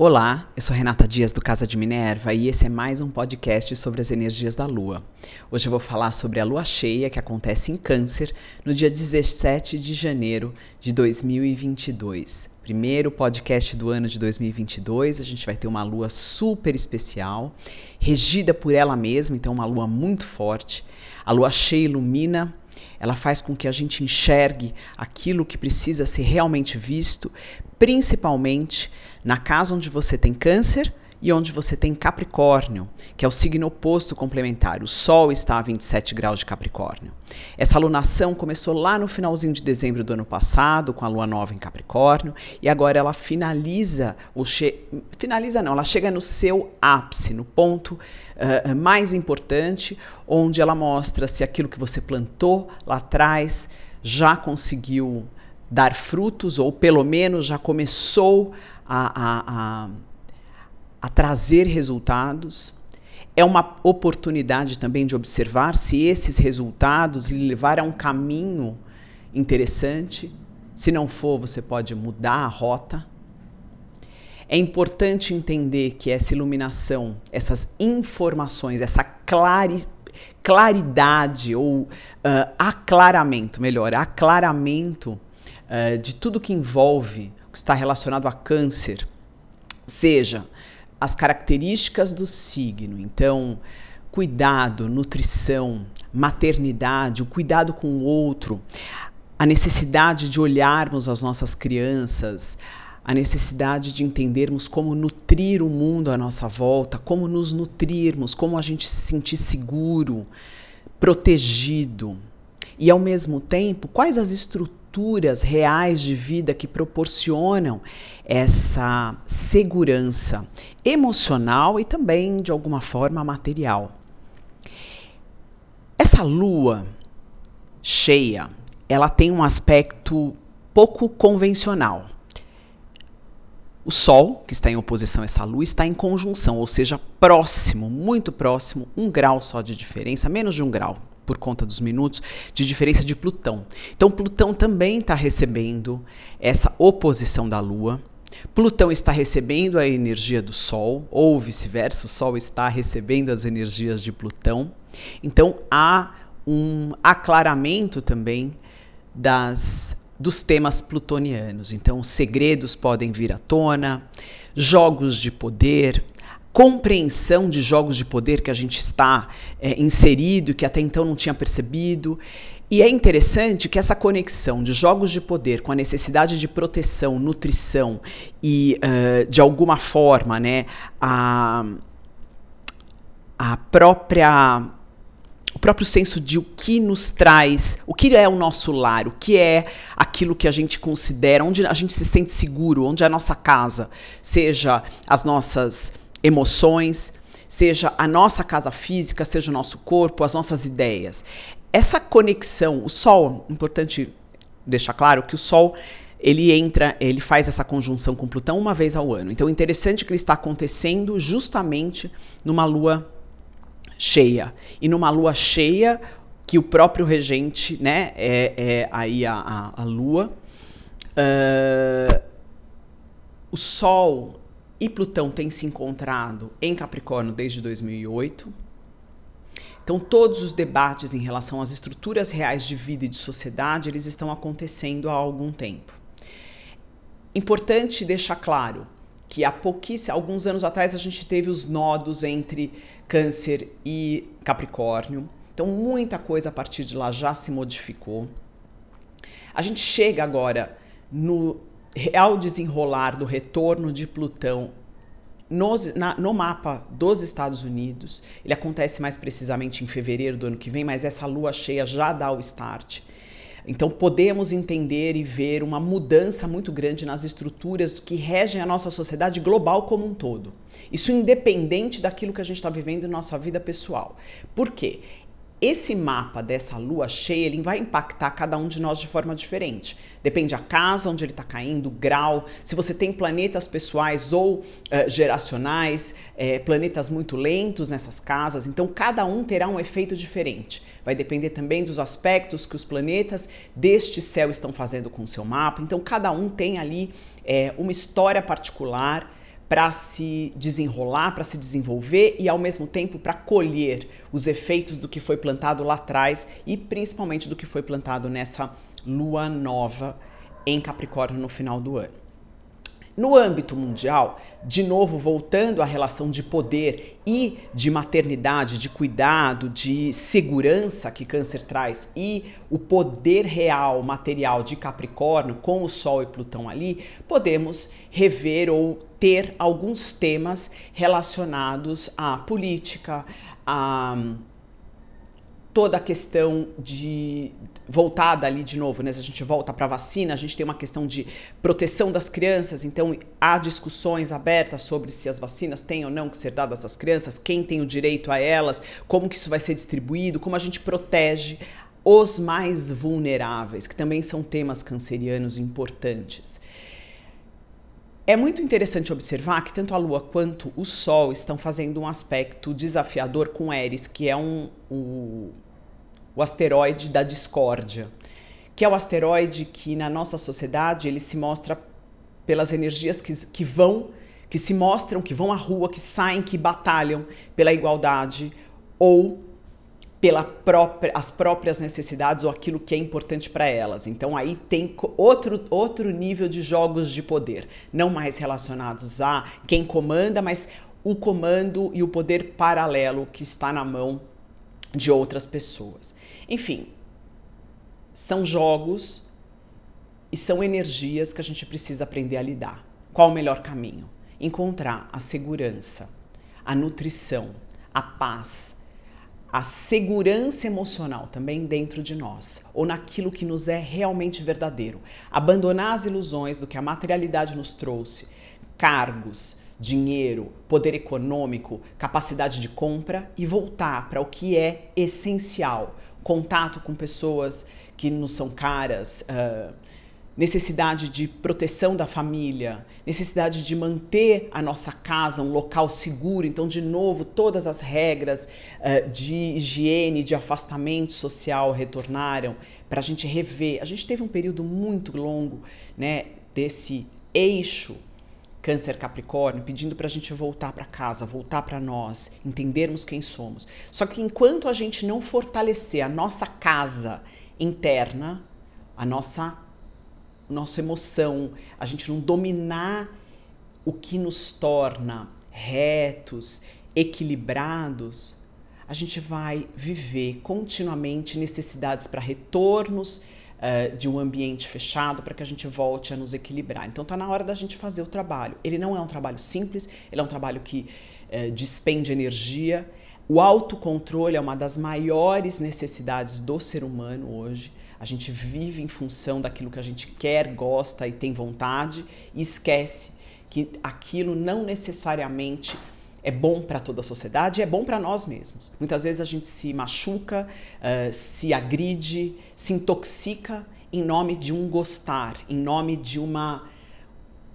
Olá, eu sou Renata Dias do Casa de Minerva e esse é mais um podcast sobre as energias da Lua. Hoje eu vou falar sobre a Lua cheia que acontece em Câncer no dia 17 de janeiro de 2022. Primeiro podcast do ano de 2022, a gente vai ter uma Lua super especial, regida por ela mesma, então uma Lua muito forte. A Lua cheia ilumina ela faz com que a gente enxergue aquilo que precisa ser realmente visto, principalmente na casa onde você tem câncer e onde você tem Capricórnio, que é o signo oposto complementar. O Sol está a 27 graus de Capricórnio. Essa alunação começou lá no finalzinho de dezembro do ano passado, com a lua nova em Capricórnio, e agora ela finaliza, finaliza não, ela chega no seu ápice, no ponto uh, mais importante, onde ela mostra se aquilo que você plantou lá atrás já conseguiu dar frutos, ou pelo menos já começou a, a, a, a trazer resultados. É uma oportunidade também de observar se esses resultados lhe levaram a um caminho interessante. Se não for, você pode mudar a rota. É importante entender que essa iluminação, essas informações, essa clari claridade ou uh, aclaramento, melhor, aclaramento uh, de tudo que envolve que está relacionado a câncer, seja as características do signo, então, cuidado, nutrição, maternidade, o cuidado com o outro, a necessidade de olharmos as nossas crianças, a necessidade de entendermos como nutrir o mundo à nossa volta, como nos nutrirmos, como a gente se sentir seguro, protegido. E ao mesmo tempo, quais as estruturas estruturas reais de vida que proporcionam essa segurança emocional e também, de alguma forma, material. Essa lua cheia, ela tem um aspecto pouco convencional. O Sol, que está em oposição a essa lua, está em conjunção, ou seja, próximo, muito próximo, um grau só de diferença, menos de um grau, por conta dos minutos, de diferença de Plutão. Então, Plutão também está recebendo essa oposição da Lua. Plutão está recebendo a energia do Sol, ou vice-versa, o Sol está recebendo as energias de Plutão. Então, há um aclaramento também das dos temas plutonianos. Então, segredos podem vir à tona, jogos de poder, compreensão de jogos de poder que a gente está é, inserido, que até então não tinha percebido. E é interessante que essa conexão de jogos de poder com a necessidade de proteção, nutrição e, uh, de alguma forma, né, a, a própria o próprio senso de o que nos traz, o que é o nosso lar, o que é aquilo que a gente considera, onde a gente se sente seguro, onde é a nossa casa, seja as nossas emoções, seja a nossa casa física, seja o nosso corpo, as nossas ideias. Essa conexão, o Sol, importante deixar claro que o Sol ele entra, ele faz essa conjunção com Plutão uma vez ao ano. Então, interessante que ele está acontecendo justamente numa lua cheia. E numa lua cheia, que o próprio regente, né, é, é aí a, a, a lua. Uh, o Sol e Plutão têm se encontrado em Capricórnio desde 2008. Então, todos os debates em relação às estruturas reais de vida e de sociedade, eles estão acontecendo há algum tempo. Importante deixar claro que há pouquíssimos, alguns anos atrás, a gente teve os nodos entre Câncer e Capricórnio. Então, muita coisa a partir de lá já se modificou. A gente chega agora no real desenrolar do retorno de Plutão nos, na, no mapa dos Estados Unidos, ele acontece mais precisamente em fevereiro do ano que vem, mas essa lua cheia já dá o start. Então podemos entender e ver uma mudança muito grande nas estruturas que regem a nossa sociedade global como um todo. Isso independente daquilo que a gente está vivendo em nossa vida pessoal. Por quê? Esse mapa dessa lua cheia, ele vai impactar cada um de nós de forma diferente. Depende a casa onde ele está caindo, o grau, se você tem planetas pessoais ou uh, geracionais, é, planetas muito lentos nessas casas, então cada um terá um efeito diferente. Vai depender também dos aspectos que os planetas deste céu estão fazendo com o seu mapa, então cada um tem ali é, uma história particular para se desenrolar, para se desenvolver e ao mesmo tempo para colher os efeitos do que foi plantado lá atrás e principalmente do que foi plantado nessa lua nova em Capricórnio no final do ano. No âmbito mundial, de novo voltando à relação de poder e de maternidade, de cuidado, de segurança que Câncer traz e o poder real, material de Capricórnio com o Sol e Plutão ali, podemos rever ou ter alguns temas relacionados à política, a toda a questão de voltada ali de novo, né? Se a gente volta para a vacina, a gente tem uma questão de proteção das crianças, então há discussões abertas sobre se as vacinas têm ou não que ser dadas às crianças, quem tem o direito a elas, como que isso vai ser distribuído, como a gente protege os mais vulneráveis, que também são temas cancerianos importantes. É muito interessante observar que tanto a Lua quanto o Sol estão fazendo um aspecto desafiador com Eris, que é um, o asteroide da discórdia, que é o asteroide que na nossa sociedade ele se mostra pelas energias que, que vão, que se mostram, que vão à rua, que saem, que batalham pela igualdade ou pela própria, as próprias necessidades ou aquilo que é importante para elas. Então aí tem outro, outro nível de jogos de poder, não mais relacionados a quem comanda, mas o comando e o poder paralelo que está na mão de outras pessoas. Enfim, são jogos e são energias que a gente precisa aprender a lidar. Qual o melhor caminho? Encontrar a segurança, a nutrição, a paz, a segurança emocional também dentro de nós, ou naquilo que nos é realmente verdadeiro. Abandonar as ilusões do que a materialidade nos trouxe, cargos, dinheiro, poder econômico, capacidade de compra e voltar para o que é essencial: contato com pessoas que nos são caras, uh, necessidade de proteção da família, necessidade de manter a nossa casa um local seguro. Então, de novo, todas as regras uh, de higiene, de afastamento social retornaram para a gente rever. A gente teve um período muito longo né, desse eixo Câncer Capricórnio, pedindo para a gente voltar para casa, voltar para nós, entendermos quem somos. Só que enquanto a gente não fortalecer a nossa casa interna, a nossa nossa emoção, a gente não dominar o que nos torna retos, equilibrados, a gente vai viver continuamente necessidades para retornos, uh, de um ambiente fechado para que a gente volte a nos equilibrar. Então está na hora da gente fazer o trabalho. Ele não é um trabalho simples, ele é um trabalho que uh, despende energia. O autocontrole é uma das maiores necessidades do ser humano hoje. A gente vive em função daquilo que a gente quer, gosta e tem vontade e esquece que aquilo não necessariamente é bom para toda a sociedade, é bom para nós mesmos. Muitas vezes a gente se machuca, uh, se agride, se intoxica em nome de um gostar, em nome de uma,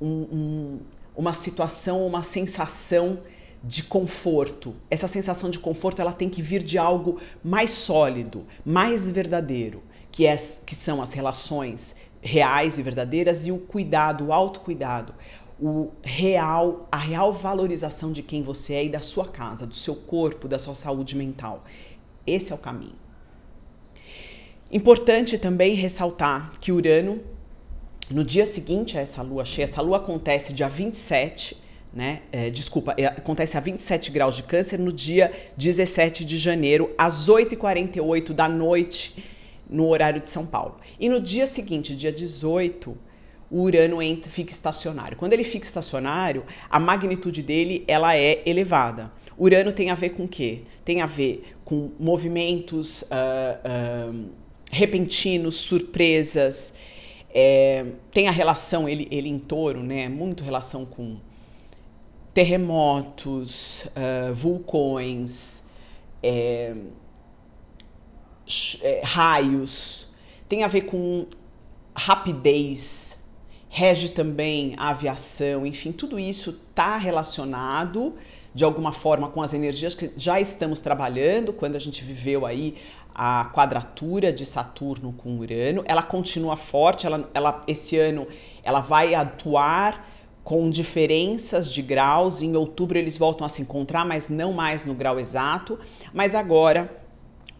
um, um, uma situação, uma sensação de conforto. Essa sensação de conforto ela tem que vir de algo mais sólido, mais verdadeiro, que, é, que são as relações reais e verdadeiras e o cuidado, o autocuidado o real, a real valorização de quem você é e da sua casa, do seu corpo, da sua saúde mental. Esse é o caminho. Importante também ressaltar que Urano, no dia seguinte a essa lua cheia, essa lua acontece dia 27, né? É, desculpa, é, acontece a 27 graus de câncer no dia 17 de janeiro, às 8h48 da noite, no horário de São Paulo. E no dia seguinte, dia 18, o Urano entra, fica estacionário. Quando ele fica estacionário, a magnitude dele ela é elevada. Urano tem a ver com o quê? Tem a ver com movimentos uh, uh, repentinos, surpresas. É, tem a relação, ele, ele em touro, né? Muito relação com terremotos, uh, vulcões, é, é, raios. Tem a ver com rapidez, rege também a aviação, enfim, tudo isso está relacionado de alguma forma com as energias que já estamos trabalhando quando a gente viveu aí a quadratura de Saturno com Urano. Ela continua forte, ela, ela esse ano ela vai atuar com diferenças de graus. Em outubro eles voltam a se encontrar, mas não mais no grau exato. Mas agora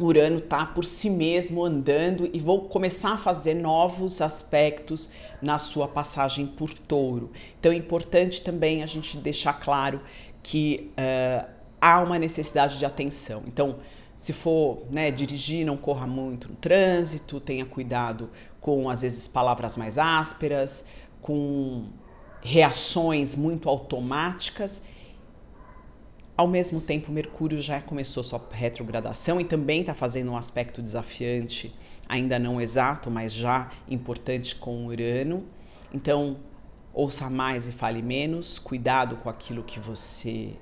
Urano está por si mesmo andando e vou começar a fazer novos aspectos na sua passagem por touro. Então é importante também a gente deixar claro que uh, há uma necessidade de atenção. Então, se for né, dirigir, não corra muito no trânsito, tenha cuidado com, às vezes, palavras mais ásperas, com reações muito automáticas ao mesmo tempo, Mercúrio já começou sua retrogradação e também está fazendo um aspecto desafiante, ainda não exato, mas já importante com Urano. Então, ouça mais e fale menos, cuidado com aquilo que você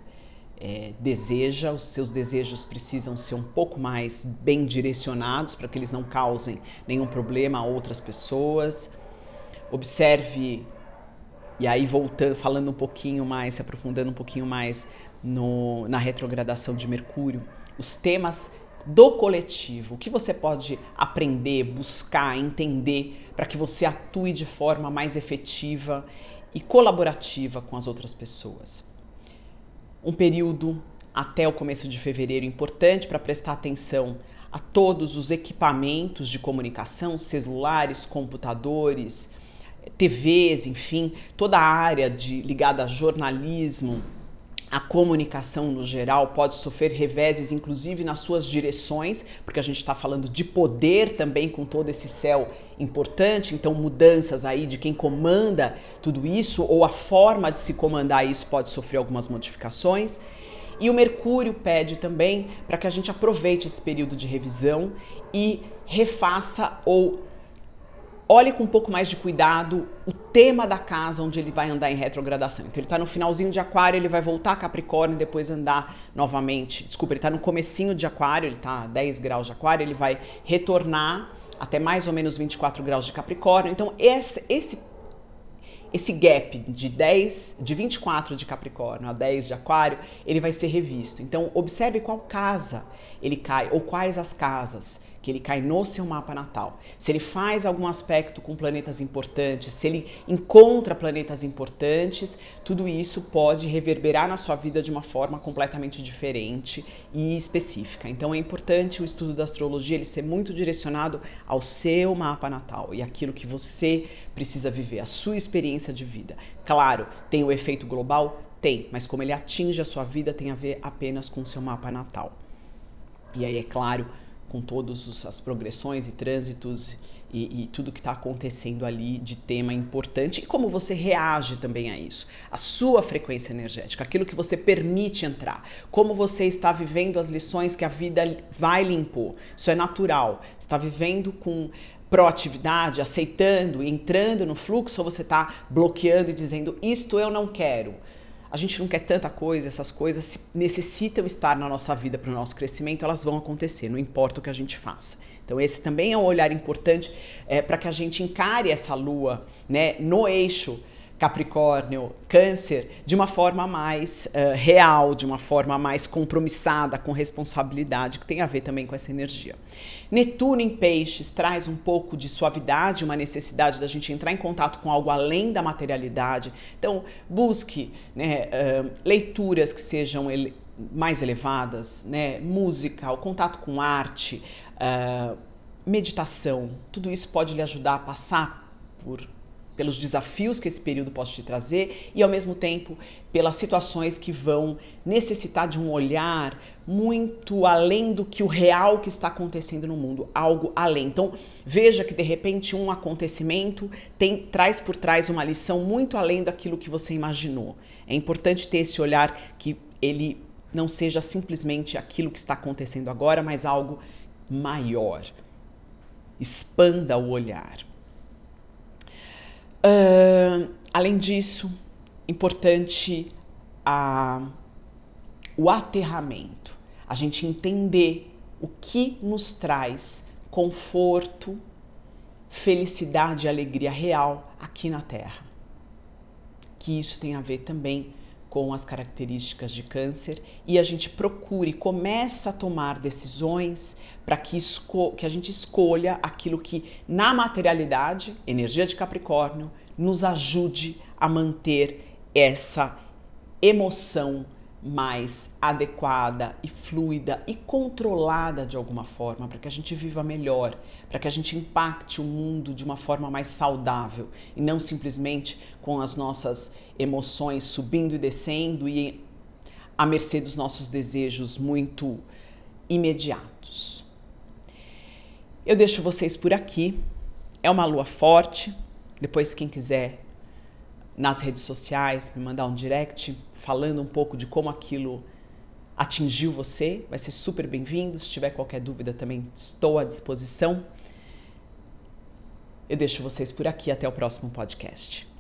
é, deseja, os seus desejos precisam ser um pouco mais bem direcionados para que eles não causem nenhum problema a outras pessoas. Observe, e aí voltando, falando um pouquinho mais, se aprofundando um pouquinho mais no, na retrogradação de Mercúrio, os temas do coletivo, o que você pode aprender, buscar, entender para que você atue de forma mais efetiva e colaborativa com as outras pessoas. Um período até o começo de fevereiro importante para prestar atenção a todos os equipamentos de comunicação, celulares, computadores, TVs, enfim, toda a área de, ligada a jornalismo, a comunicação no geral pode sofrer reveses, inclusive nas suas direções, porque a gente está falando de poder também com todo esse céu importante, então mudanças aí de quem comanda tudo isso, ou a forma de se comandar isso pode sofrer algumas modificações. E o Mercúrio pede também para que a gente aproveite esse período de revisão e refaça ou olhe com um pouco mais de cuidado o tema da casa onde ele vai andar em retrogradação. Então ele está no finalzinho de aquário, ele vai voltar a Capricórnio e depois andar novamente. Desculpa, ele está no comecinho de aquário, ele está a 10 graus de aquário, ele vai retornar até mais ou menos 24 graus de Capricórnio. Então esse, esse esse gap de 10, de 24 de Capricórnio a 10 de Aquário, ele vai ser revisto. Então, observe qual casa ele cai ou quais as casas que ele cai no seu mapa natal. Se ele faz algum aspecto com planetas importantes, se ele encontra planetas importantes, tudo isso pode reverberar na sua vida de uma forma completamente diferente e específica. Então é importante o estudo da astrologia ele ser muito direcionado ao seu mapa natal e aquilo que você precisa viver, a sua experiência de vida. Claro, tem o efeito global? Tem, mas como ele atinge a sua vida tem a ver apenas com o seu mapa natal. E aí, é claro, com todas as progressões e trânsitos e, e tudo que está acontecendo ali de tema importante e como você reage também a isso, a sua frequência energética, aquilo que você permite entrar, como você está vivendo as lições que a vida vai lhe impor. Isso é natural. Está vivendo com proatividade, aceitando, entrando no fluxo, ou você está bloqueando e dizendo isto eu não quero a gente não quer tanta coisa, essas coisas necessitam estar na nossa vida para o nosso crescimento, elas vão acontecer, não importa o que a gente faça. Então esse também é um olhar importante é, para que a gente encare essa lua né, no eixo Capricórnio, Câncer, de uma forma mais uh, real, de uma forma mais compromissada, com responsabilidade, que tem a ver também com essa energia. Netuno em Peixes traz um pouco de suavidade, uma necessidade da gente entrar em contato com algo além da materialidade. Então, busque né, uh, leituras que sejam ele mais elevadas, né, música, o contato com arte, uh, meditação. Tudo isso pode lhe ajudar a passar por pelos desafios que esse período pode te trazer e ao mesmo tempo pelas situações que vão necessitar de um olhar muito além do que o real que está acontecendo no mundo, algo além. Então, veja que de repente um acontecimento tem traz por trás uma lição muito além daquilo que você imaginou. É importante ter esse olhar que ele não seja simplesmente aquilo que está acontecendo agora, mas algo maior. Expanda o olhar. Uh, além disso, importante a, o aterramento, a gente entender o que nos traz conforto, felicidade e alegria real aqui na Terra. Que isso tem a ver também com as características de câncer e a gente procure, começa a tomar decisões para que, que a gente escolha aquilo que na materialidade, energia de Capricórnio, nos ajude a manter essa emoção mais adequada e fluida e controlada de alguma forma, para que a gente viva melhor, para que a gente impacte o mundo de uma forma mais saudável e não simplesmente com as nossas emoções subindo e descendo e à mercê dos nossos desejos muito imediatos. Eu deixo vocês por aqui. É uma lua forte. Depois, quem quiser nas redes sociais, me mandar um direct falando um pouco de como aquilo atingiu você, vai ser super bem-vindo. Se tiver qualquer dúvida, também estou à disposição. Eu deixo vocês por aqui. Até o próximo podcast.